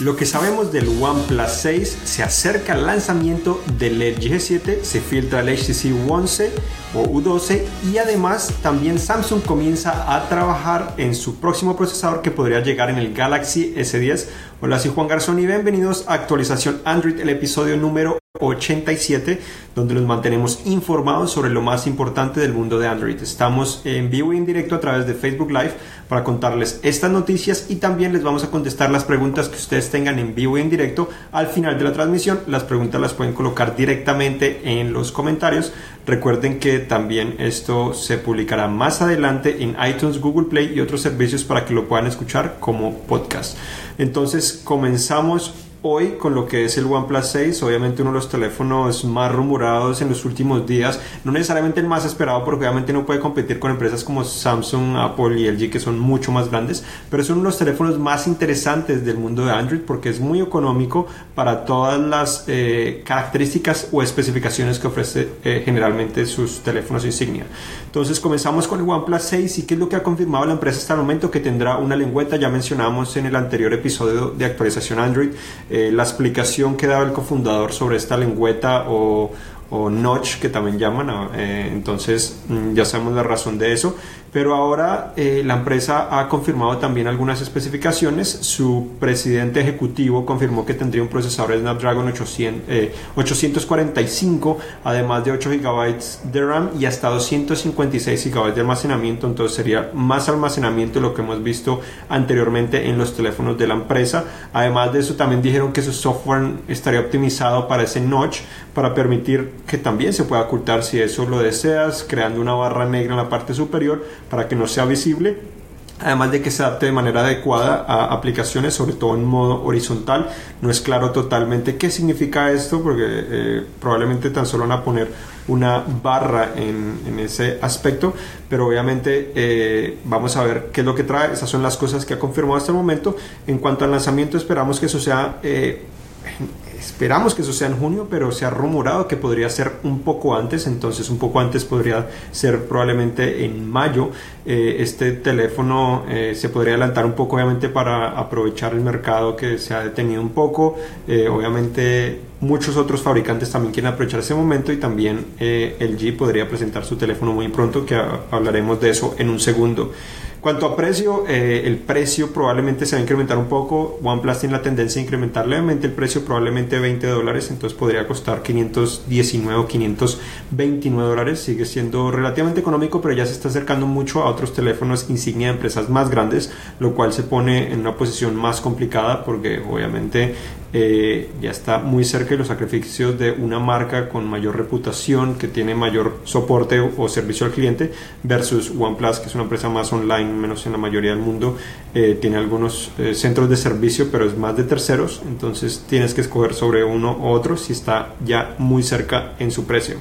Lo que sabemos del OnePlus 6 se acerca al lanzamiento del LG G7, se filtra el HTC 11 o U12 y además también Samsung comienza a trabajar en su próximo procesador que podría llegar en el Galaxy S10. Hola, soy Juan Garzón y bienvenidos a Actualización Android, el episodio número 87, donde nos mantenemos informados sobre lo más importante del mundo de Android. Estamos en vivo y en directo a través de Facebook Live para contarles estas noticias y también les vamos a contestar las preguntas que ustedes tengan en vivo y en directo al final de la transmisión. Las preguntas las pueden colocar directamente en los comentarios. Recuerden que también esto se publicará más adelante en iTunes, Google Play y otros servicios para que lo puedan escuchar como podcast. Entonces comenzamos hoy con lo que es el OnePlus 6, obviamente uno de los teléfonos más rumorados en los últimos días, no necesariamente el más esperado porque obviamente no puede competir con empresas como Samsung, Apple y LG que son mucho más grandes, pero es uno de los teléfonos más interesantes del mundo de Android porque es muy económico para todas las eh, características o especificaciones que ofrece eh, generalmente sus teléfonos insignia. Entonces comenzamos con el OnePlus 6 y qué es lo que ha confirmado la empresa hasta el momento que tendrá una lengüeta, ya mencionamos en el anterior episodio de actualización Android. Eh, la explicación que daba el cofundador sobre esta lengüeta o, o notch que también llaman, eh, entonces mm, ya sabemos la razón de eso pero ahora eh, la empresa ha confirmado también algunas especificaciones. Su presidente ejecutivo confirmó que tendría un procesador Snapdragon 800, 845, eh, además de 8 GB de RAM y hasta 256 GB de almacenamiento. Entonces sería más almacenamiento de lo que hemos visto anteriormente en los teléfonos de la empresa. Además de eso, también dijeron que su software estaría optimizado para ese notch para permitir que también se pueda ocultar si eso lo deseas, creando una barra negra en la parte superior para que no sea visible además de que se adapte de manera adecuada a aplicaciones, sobre todo en modo horizontal. No es claro totalmente qué significa esto, porque eh, probablemente tan solo van a poner una barra en, ese aspecto, pero obviamente eh, vamos a ver qué es lo que trae. Esas son las cosas que ha confirmado hasta el momento. En cuanto al lanzamiento, esperamos que eso sea eh, Esperamos que eso sea en junio, pero se ha rumorado que podría ser un poco antes, entonces un poco antes podría ser probablemente en mayo. Eh, este teléfono eh, se podría adelantar un poco, obviamente, para aprovechar el mercado que se ha detenido un poco. Eh, obviamente, muchos otros fabricantes también quieren aprovechar ese momento y también LG podría presentar su teléfono muy pronto, que hablaremos de eso en un segundo. Cuanto a precio, eh, el precio probablemente se va a incrementar un poco. OnePlus tiene la tendencia a incrementar levemente el precio, probablemente 20 dólares, entonces podría costar 519 o 529 dólares. Sigue siendo relativamente económico, pero ya se está acercando mucho a otros teléfonos insignia de empresas más grandes, lo cual se pone en una posición más complicada porque obviamente eh, ya está muy cerca de los sacrificios de una marca con mayor reputación, que tiene mayor soporte o, servicio al cliente, versus OnePlus, que es una empresa más online, menos en la mayoría del mundo, eh, tiene algunos eh, centros de servicio, pero es más de terceros, entonces tienes que escoger sobre uno u otro si está ya muy cerca en su precio.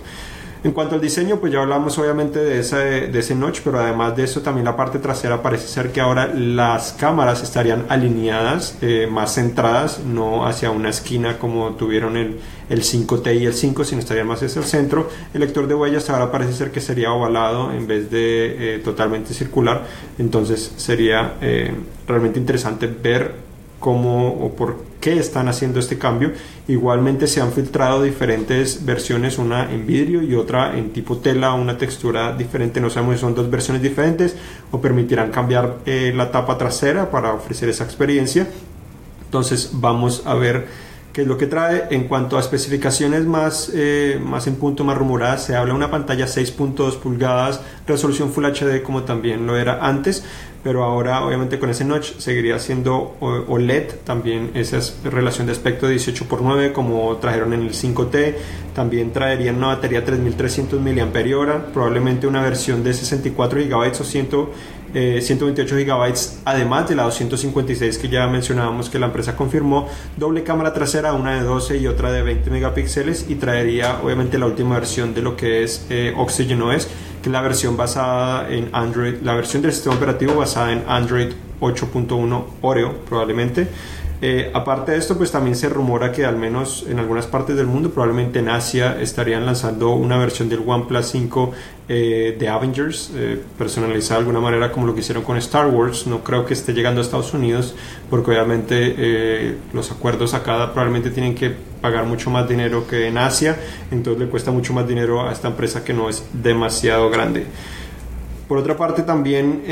En cuanto al diseño, pues ya hablamos obviamente de ese, notch, pero además de eso también la parte trasera parece ser que ahora las cámaras estarían alineadas, eh, más centradas, no hacia una esquina como tuvieron el, el 5T y el 5, sino estarían más hacia el centro. El lector de huellas ahora parece ser que sería ovalado en vez de eh, totalmente circular, entonces sería eh, realmente interesante ver cómo o por qué están haciendo este cambio. Igualmente se han filtrado diferentes versiones, una en vidrio y otra en tipo tela, una textura diferente. No sabemos si son dos versiones diferentes o permitirán cambiar eh, la tapa trasera para ofrecer esa experiencia. Entonces vamos a ver qué es lo que trae. En cuanto a especificaciones más, eh, más en punto, más rumoradas, se habla de una pantalla 6.2 pulgadas, resolución Full HD como también lo era antes, pero ahora obviamente con ese notch seguiría siendo OLED, también esa es relación de aspecto 18 x 9 como trajeron en el 5T, también traerían una batería 3300 mAh, probablemente una versión de 64 GB o 100, 128 GB, además de la 256 que ya mencionábamos que la empresa confirmó, doble cámara trasera, una de 12 y otra de 20 megapíxeles y traería obviamente la última versión de lo que es eh, Oxygen OS la versión basada en Android, la versión del sistema operativo basada en Android 8.1 Oreo probablemente. Eh, aparte de esto, pues también se rumora que al menos en algunas partes del mundo, probablemente en Asia, estarían lanzando una versión del OnePlus 5 eh, de Avengers, eh, personalizada de alguna manera como lo que hicieron con Star Wars. No creo que esté llegando a Estados Unidos, porque obviamente los acuerdos acá probablemente tienen que pagar mucho más dinero que en Asia, entonces le cuesta mucho más dinero a esta empresa que no es demasiado grande. Por otra parte, también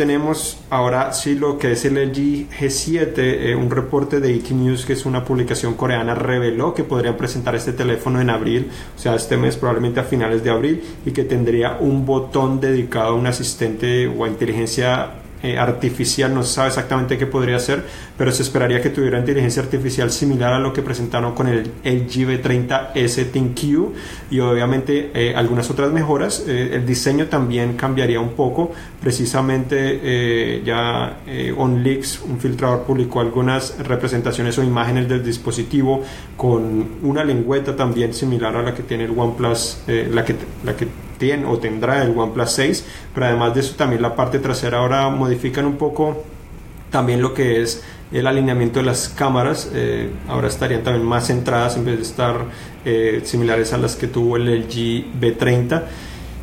tenemos ahora sí lo que es el LG G7, eh, un reporte de ET News, que es una publicación coreana, reveló que podrían presentar este teléfono en abril, o sea, este mes probablemente a finales de abril, y que tendría un botón dedicado a un asistente o a inteligencia eh, artificial, no se sabe exactamente qué podría ser, pero se esperaría que tuviera inteligencia artificial similar a lo que presentaron con el LG V30S ThinQ y obviamente eh, algunas otras mejoras. Eh, el diseño también cambiaría un poco, precisamente ya OnLeaks, un filtrador, publicó algunas representaciones o imágenes del dispositivo con una lengüeta también similar a la que tiene el OnePlus, la que, la que o tendrá el OnePlus 6, pero además de eso también la parte trasera ahora modifican un poco también lo que es el alineamiento de las cámaras, eh, ahora estarían también más centradas en vez de estar eh, similares a las que tuvo el LG B30.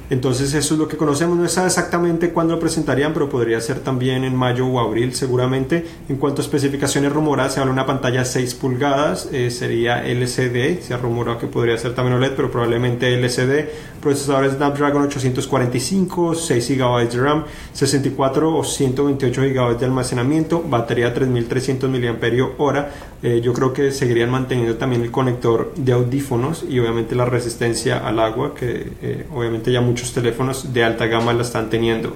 Entonces eso es lo que conocemos, no es exactamente cuándo lo presentarían, pero podría ser también en mayo o abril seguramente. En cuanto a especificaciones rumoradas, se habla de una pantalla 6 pulgadas, eh, sería LCD, se ha rumorado que podría ser también OLED, pero probablemente LCD. Procesador Snapdragon 845, 6 GB de RAM, 64 o 128 GB de almacenamiento, batería 3300 mAh. Eh, yo creo que seguirían manteniendo también el conector de audífonos y obviamente la resistencia al agua, que eh, obviamente ya muchos teléfonos de alta gama la están teniendo.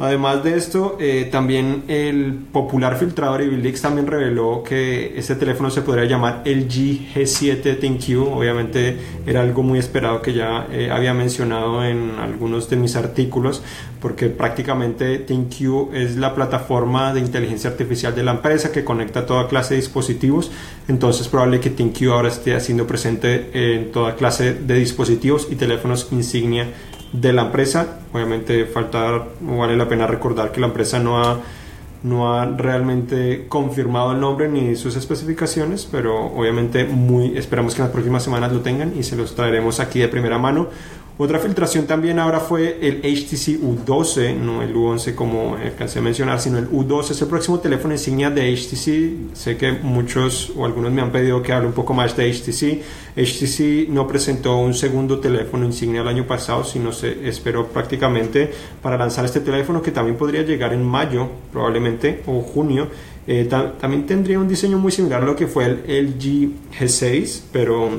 Además de esto, eh, también el popular filtrador Evilix también reveló que este teléfono se podría llamar LG G7 ThinQ. Obviamente era algo muy esperado que ya eh, había mencionado en algunos de mis artículos, porque prácticamente ThinQ es la plataforma de inteligencia artificial de la empresa que conecta toda clase de dispositivos. Entonces, probable que ThinQ ahora esté haciendo presente en toda clase de dispositivos y teléfonos insignia de la empresa. Obviamente falta, vale la pena recordar que la empresa no ha, no ha realmente confirmado el nombre ni sus especificaciones, pero obviamente muy esperamos que en las próximas semanas lo tengan y se los traeremos aquí de primera mano. Otra filtración también ahora fue el HTC U12, no el U11 como alcancé a mencionar, sino el U12 es el próximo teléfono insignia de HTC. Sé que muchos o algunos me han pedido que hable un poco más de HTC. HTC no presentó un segundo teléfono insignia el año pasado, sino se esperó prácticamente para lanzar este teléfono que también podría llegar en mayo probablemente o junio. Eh, también tendría un diseño muy similar a lo que fue el LG G6, pero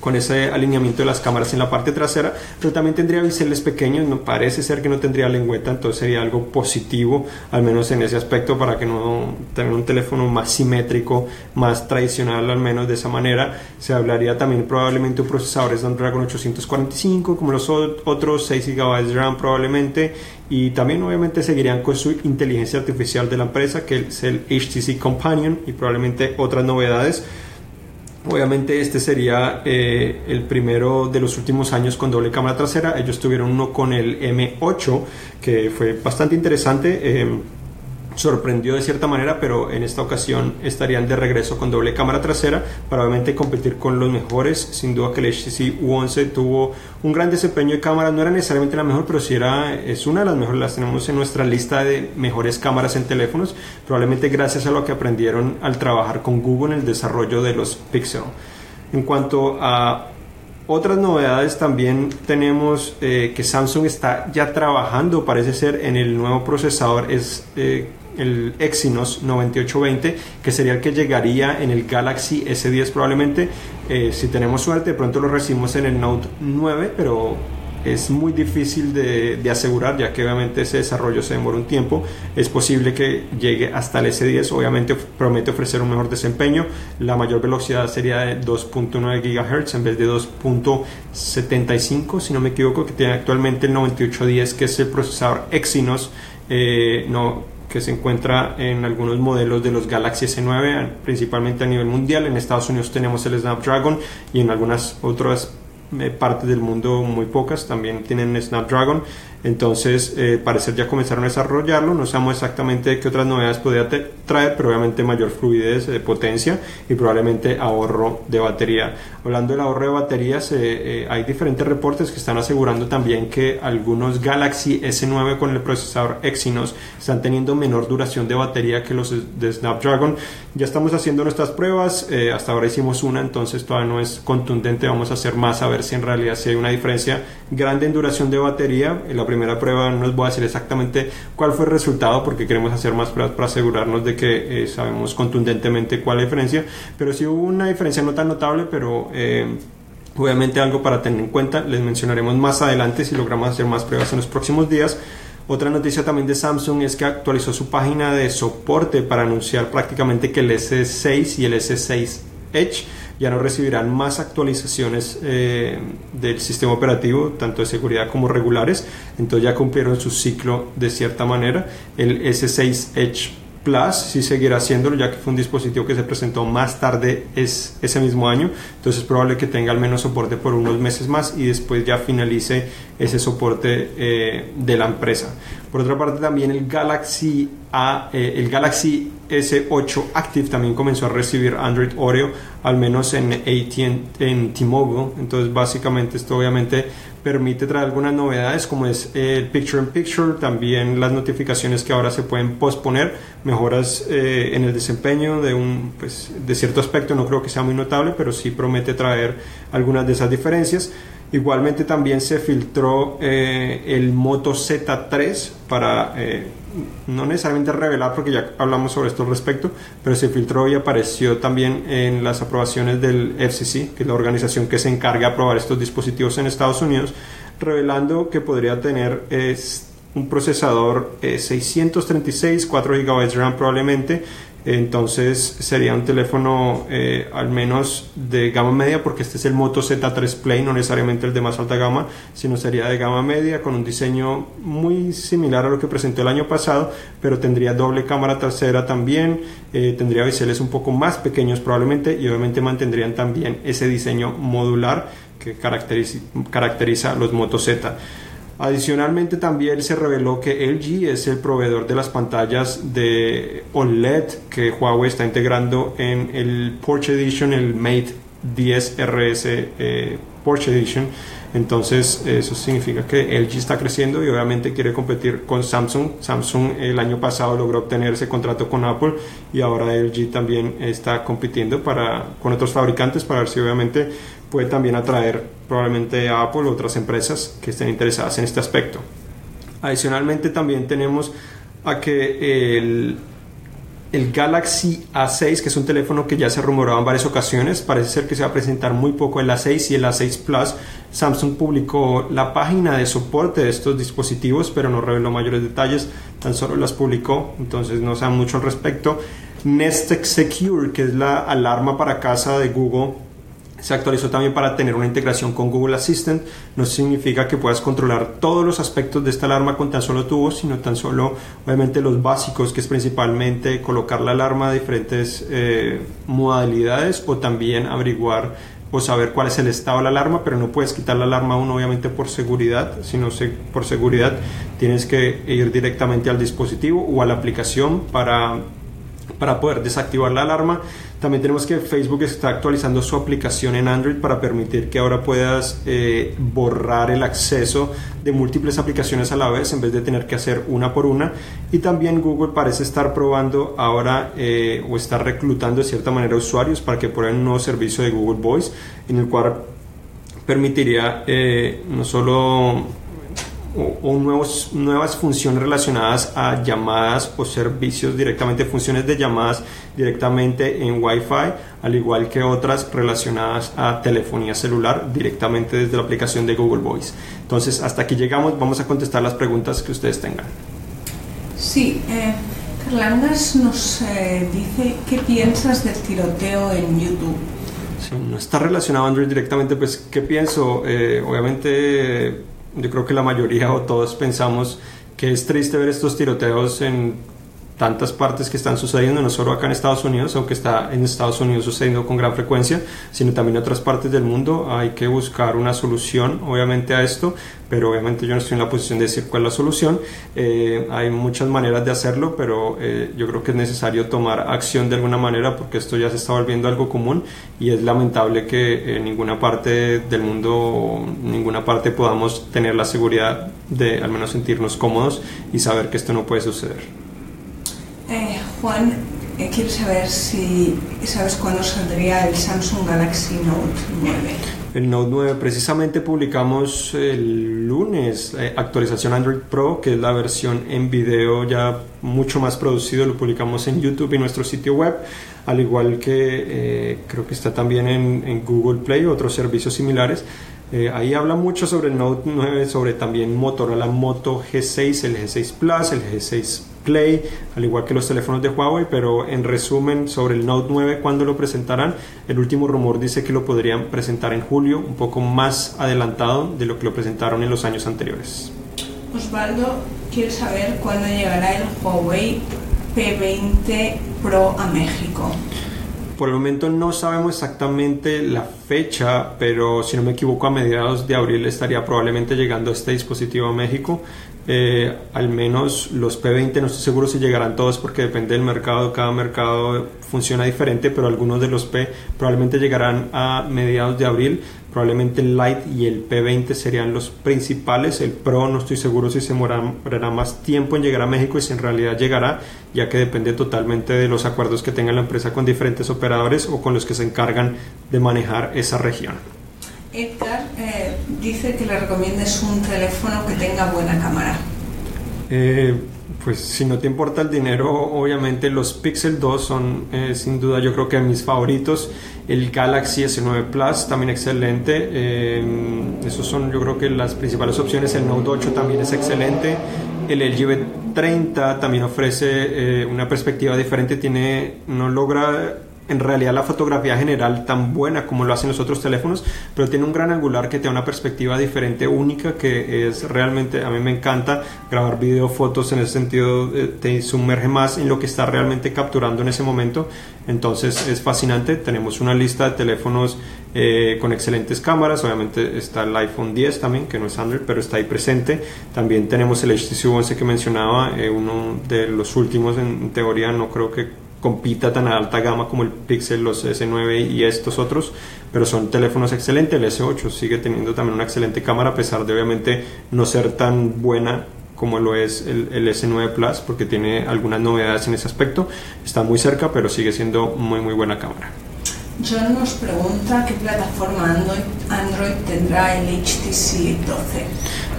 con ese alineamiento de las cámaras en la parte trasera, pero también tendría biseles pequeños, no parece ser que no tendría lengüeta, entonces sería algo positivo, al menos en ese aspecto, para que no tenga un teléfono más simétrico, más tradicional, al menos de esa manera. Se hablaría también probablemente de procesadores Snapdragon 845, como los otros 6 GB de RAM probablemente, y también obviamente seguirían con su inteligencia artificial de la empresa, que es el HTC Companion, y probablemente otras novedades. Obviamente este sería eh, el primero de los últimos años con doble cámara trasera. Ellos tuvieron uno con el M8 que fue bastante interesante. Eh, sorprendió de cierta manera, pero en esta ocasión estarían de regreso con doble cámara trasera para obviamente competir con los mejores. Sin duda que el HTC U11 tuvo un gran desempeño de cámara, no era necesariamente la mejor, pero sí era, es una de las mejores, las tenemos en nuestra lista de mejores cámaras en teléfonos, probablemente gracias a lo que aprendieron al trabajar con Google en el desarrollo de los Pixel. En cuanto a otras novedades también tenemos eh, que Samsung está ya trabajando, parece ser, en el nuevo procesador. Es eh, el Exynos 9820, que sería el que llegaría en el Galaxy S10 probablemente. Eh, si tenemos suerte, de pronto lo recibimos en el Note 9, pero es muy difícil de, asegurar, ya que obviamente ese desarrollo se demora un tiempo. Es posible que llegue hasta el S10, obviamente promete ofrecer un mejor desempeño. La mayor velocidad sería de 2.9 GHz en vez de 2.75, si no me equivoco, que tiene actualmente el 9810, que es el procesador Exynos. Eh, no, que se encuentra en algunos modelos de los Galaxy S9, principalmente a nivel mundial. En Estados Unidos tenemos el Snapdragon y en algunas otras eh, partes del mundo, muy pocas, también tienen Snapdragon. Entonces, eh, parece ya comenzaron a desarrollarlo. No sabemos exactamente qué otras novedades podría traer, pero obviamente mayor fluidez de potencia y probablemente ahorro de batería. Hablando del ahorro de baterías, eh, eh, hay diferentes reportes que están asegurando también que algunos Galaxy S9 con el procesador Exynos están teniendo menor duración de batería que los de Snapdragon. Ya estamos haciendo nuestras pruebas. hasta ahora hicimos una, entonces todavía no es contundente. Vamos a hacer más a ver si en realidad si hay una diferencia grande en duración de batería. En la primera prueba no les voy a decir exactamente cuál fue el resultado porque queremos hacer más pruebas para asegurarnos de que eh, sabemos contundentemente cuál es la diferencia, pero sí hubo una diferencia no tan notable, pero eh, obviamente algo para tener en cuenta, les mencionaremos más adelante si logramos hacer más pruebas en los próximos días. Otra noticia también de Samsung es que actualizó su página de soporte para anunciar prácticamente que el S6 y el S6 Edge ya no recibirán más actualizaciones eh, del sistema operativo, tanto de seguridad como regulares. Entonces ya cumplieron su ciclo de cierta manera. El S6 Edge Plus sí seguirá haciéndolo, ya que fue un dispositivo que se presentó más tarde es, ese mismo año. Entonces es probable que tenga al menos soporte por unos meses más y después ya finalice ese soporte eh, de la empresa. Por otra parte, también el Galaxy, A, eh, el Galaxy S8 Active también comenzó a recibir Android Oreo, al menos en en T-Mobile. Entonces, básicamente, esto obviamente permite traer algunas novedades, como es el Picture in Picture, también las notificaciones que ahora se pueden posponer, mejoras eh, en el desempeño de, un, pues, de cierto aspecto. No creo que sea muy notable, pero sí promete traer algunas de esas diferencias. Igualmente también se filtró eh, el Moto Z3 para, eh, no necesariamente revelar porque ya hablamos sobre esto al respecto, pero se filtró y apareció también en las aprobaciones del FCC, que es la organización que se encarga de aprobar estos dispositivos en Estados Unidos, revelando que podría tener un procesador 636, 4 GB de RAM probablemente, entonces sería un teléfono eh, al menos de gama media porque este es el Moto Z3 Play, no necesariamente el de más alta gama, sino sería de gama media con un diseño muy similar a lo que presentó el año pasado, pero tendría doble cámara trasera también, eh, tendría biseles un poco más pequeños probablemente y obviamente mantendrían también ese diseño modular que caracteriza, caracteriza los Moto Z. Adicionalmente también se reveló que LG es el proveedor de las pantallas de OLED que Huawei está integrando en el Porsche Edition, el Mate 10 RS eh, Porsche Edition. Entonces eso significa que LG está creciendo y obviamente quiere competir con Samsung. Samsung el año pasado logró obtener ese contrato con Apple y ahora LG también está compitiendo para, con otros fabricantes para ver si obviamente puede también atraer probablemente a Apple o otras empresas que estén interesadas en este aspecto. Adicionalmente también tenemos a que el, el Galaxy A6, que es un teléfono que ya se rumoraba en varias ocasiones, parece ser que se va a presentar muy poco el A6 y el A6 Plus. Samsung publicó la página de soporte de estos dispositivos, pero no reveló mayores detalles, tan solo las publicó, entonces no sabe mucho al respecto. Nest Secure, que es la alarma para casa de Google, se actualizó también para tener una integración con Google Assistant. No significa que puedas controlar todos los aspectos de esta alarma con tan solo tu voz, sino tan solo, obviamente, los básicos, que es principalmente colocar la alarma a diferentes eh, modalidades o también averiguar o saber cuál es el estado de la alarma, pero no puedes quitar la alarma uno obviamente por seguridad, sino por seguridad tienes que ir directamente al dispositivo o a la aplicación para para poder desactivar la alarma. También tenemos que Facebook está actualizando su aplicación en Android para permitir que ahora puedas eh, borrar el acceso de múltiples aplicaciones a la vez en vez de tener que hacer una por una. Y también Google parece estar probando ahora eh, o está reclutando de cierta manera usuarios para que prueben un nuevo servicio de Google Voice en el cual permitiría eh, no solo o, nuevos, nuevas funciones relacionadas a llamadas o servicios directamente, funciones de llamadas directamente en Wi-Fi, al igual que otras relacionadas a telefonía celular directamente desde la aplicación de Google Voice. Entonces, hasta aquí llegamos, vamos a contestar las preguntas que ustedes tengan. Sí, eh, Carlangas nos eh, dice, ¿qué piensas del tiroteo en YouTube? Si no está relacionado a Android directamente, pues, ¿qué pienso? Eh, obviamente yo creo que la mayoría o todos pensamos que es triste ver estos tiroteos en tantas partes que están sucediendo, no solo acá en Estados Unidos, aunque está en Estados Unidos sucediendo con gran frecuencia, sino también en otras partes del mundo. Hay que buscar una solución, obviamente, a esto, pero obviamente yo no estoy en la posición de decir cuál es la solución. Eh, hay muchas maneras de hacerlo, pero eh, yo creo que es necesario tomar acción de alguna manera porque esto ya se está volviendo algo común y es lamentable que en ninguna parte del mundo, ninguna parte podamos tener la seguridad de al menos sentirnos cómodos y saber que esto no puede suceder. Eh, Juan, eh, quiero saber si sabes cuándo saldría el Samsung Galaxy Note 9. El Note 9 precisamente publicamos el lunes eh, actualización Android Pro, que es la versión en video ya mucho más producido, lo publicamos en YouTube y nuestro sitio web, al igual que creo que está también en, en Google Play, otros servicios similares. Eh, ahí habla mucho sobre el Note 9, sobre también Motorola Moto G6, el G6 Plus, el G6 Play, al igual que los teléfonos de Huawei, pero en resumen sobre el Note 9, cuando lo presentarán? El último rumor dice que lo podrían presentar en julio, un poco más adelantado de lo que lo presentaron en los años anteriores. Osvaldo quiere saber cuándo llegará el Huawei P20 Pro a México. Por el momento no sabemos exactamente la fecha, pero si no me equivoco a mediados de abril estaría probablemente llegando este dispositivo a México. Eh, al menos los P20 no estoy seguro si llegarán todos porque depende del mercado, cada mercado funciona diferente, pero algunos de los P probablemente llegarán a mediados de abril probablemente el Lite y el P20 serían los principales. El Pro no estoy seguro si se demorará más tiempo en llegar a México y si en realidad llegará, ya que depende totalmente de los acuerdos que tenga la empresa con diferentes operadores o con los que se encargan de manejar esa región. Edgar eh, dice que le recomiendes un teléfono que tenga buena cámara. Eh, pues si no te importa el dinero, obviamente los Pixel 2 son eh, sin duda yo creo que mis favoritos. El Galaxy S9 Plus también excelente. Eh, esos son yo creo que las principales opciones. El Note 8 también es excelente. El LG V30 también ofrece una perspectiva diferente. Tiene, no logra en realidad la fotografía general tan buena como lo hacen los otros teléfonos, pero tiene un gran angular que te da una perspectiva diferente, única, que es realmente, a mí me encanta grabar video, fotos, en ese sentido eh, te sumerge más en lo que está realmente capturando en ese momento, entonces es fascinante, tenemos una lista de teléfonos eh, con excelentes cámaras, obviamente está el iPhone 10 también, que no es Android, pero está ahí presente, también tenemos el HTC 11 que mencionaba, eh, uno de los últimos en teoría, no creo que compita tan a alta gama como el Pixel, los S9 y estos otros, pero son teléfonos excelentes. El S8 sigue teniendo también una excelente cámara, a pesar de obviamente no ser tan buena como lo es el, S9 Plus, porque tiene algunas novedades en ese aspecto. Está muy cerca, pero sigue siendo muy, muy buena cámara. John nos pregunta qué plataforma Android, tendrá el HTC 12.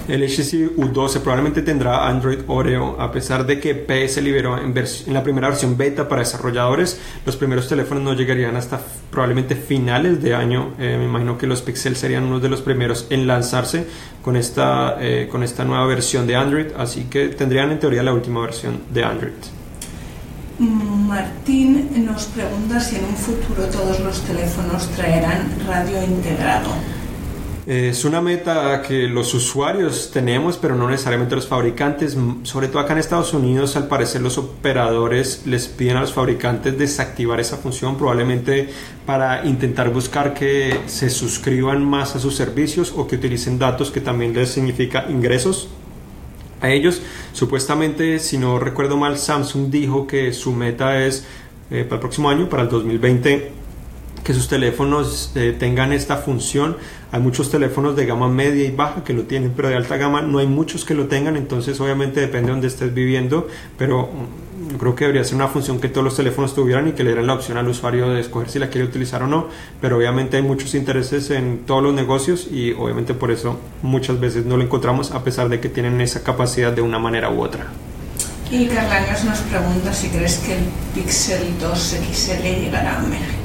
El HTC U12 probablemente tendrá Android Oreo, a pesar de que P se liberó en, la primera versión beta para desarrolladores. Los primeros teléfonos no llegarían hasta probablemente finales de año. Eh, me imagino que los Pixel serían uno de los primeros en lanzarse con esta, eh, con esta nueva versión de Android, así que tendrían en teoría la última versión de Android. Martín nos pregunta si en un futuro todos los teléfonos traerán radio integrado. Es una meta que los usuarios tenemos, pero no necesariamente los fabricantes. Sobre todo acá en Estados Unidos, al parecer los operadores les piden a los fabricantes desactivar esa función, probablemente para intentar buscar que se suscriban más a sus servicios o que utilicen datos que también les significa ingresos a ellos. Supuestamente, si no recuerdo mal, Samsung dijo que su meta es eh, para el próximo año, para el 2020, que sus teléfonos eh, tengan esta función. Hay muchos teléfonos de gama media y baja que lo tienen, pero de alta gama no hay muchos que lo tengan, entonces obviamente depende de donde estés viviendo, pero mm, creo que debería ser una función que todos los teléfonos tuvieran y que le dieran la opción al usuario de escoger si la quiere utilizar o no, pero obviamente hay muchos intereses en todos los negocios y obviamente por eso muchas veces no lo encontramos a pesar de que tienen esa capacidad de una manera u otra. Y Carlaños nos pregunta si crees que el Pixel 2 XL llegará a México.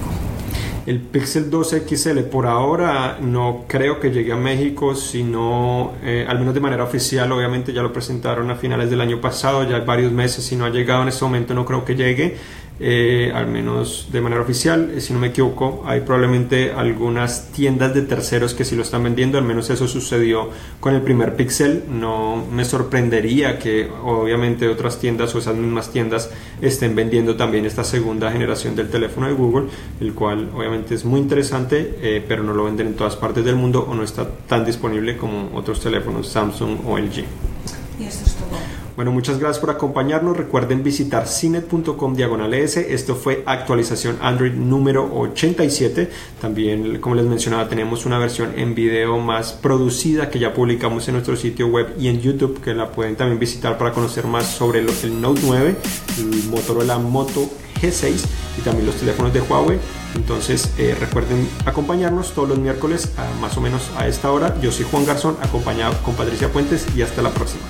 El Pixel 2 XL por ahora no creo que llegue a México, sino eh, al menos de manera oficial. Obviamente ya lo presentaron a finales del año pasado, ya varios meses. Si no ha llegado en este momento, no creo que llegue. Eh, al menos de manera oficial. Eh, si no me equivoco, hay probablemente algunas tiendas de terceros que sí lo están vendiendo, al menos eso sucedió con el primer Pixel. No me sorprendería que obviamente otras tiendas o esas mismas tiendas estén vendiendo también esta segunda generación del teléfono de Google, el cual obviamente es muy interesante, eh, pero no lo venden en todas partes del mundo o no está tan disponible como otros teléfonos Samsung o LG. Y esto es todo. Bueno, muchas gracias por acompañarnos. Recuerden visitar cinet.com diagonal. Esto fue actualización Android número 87. También, como les mencionaba, tenemos una versión en video más producida que ya publicamos en nuestro sitio web y en YouTube, que la pueden también visitar para conocer más sobre el Note 9, el Motorola Moto G6 y también los teléfonos de Huawei. Entonces eh, recuerden acompañarnos todos los miércoles a más o menos a esta hora. Yo soy Juan Garzón, acompañado con Patricia Puentes y hasta la próxima.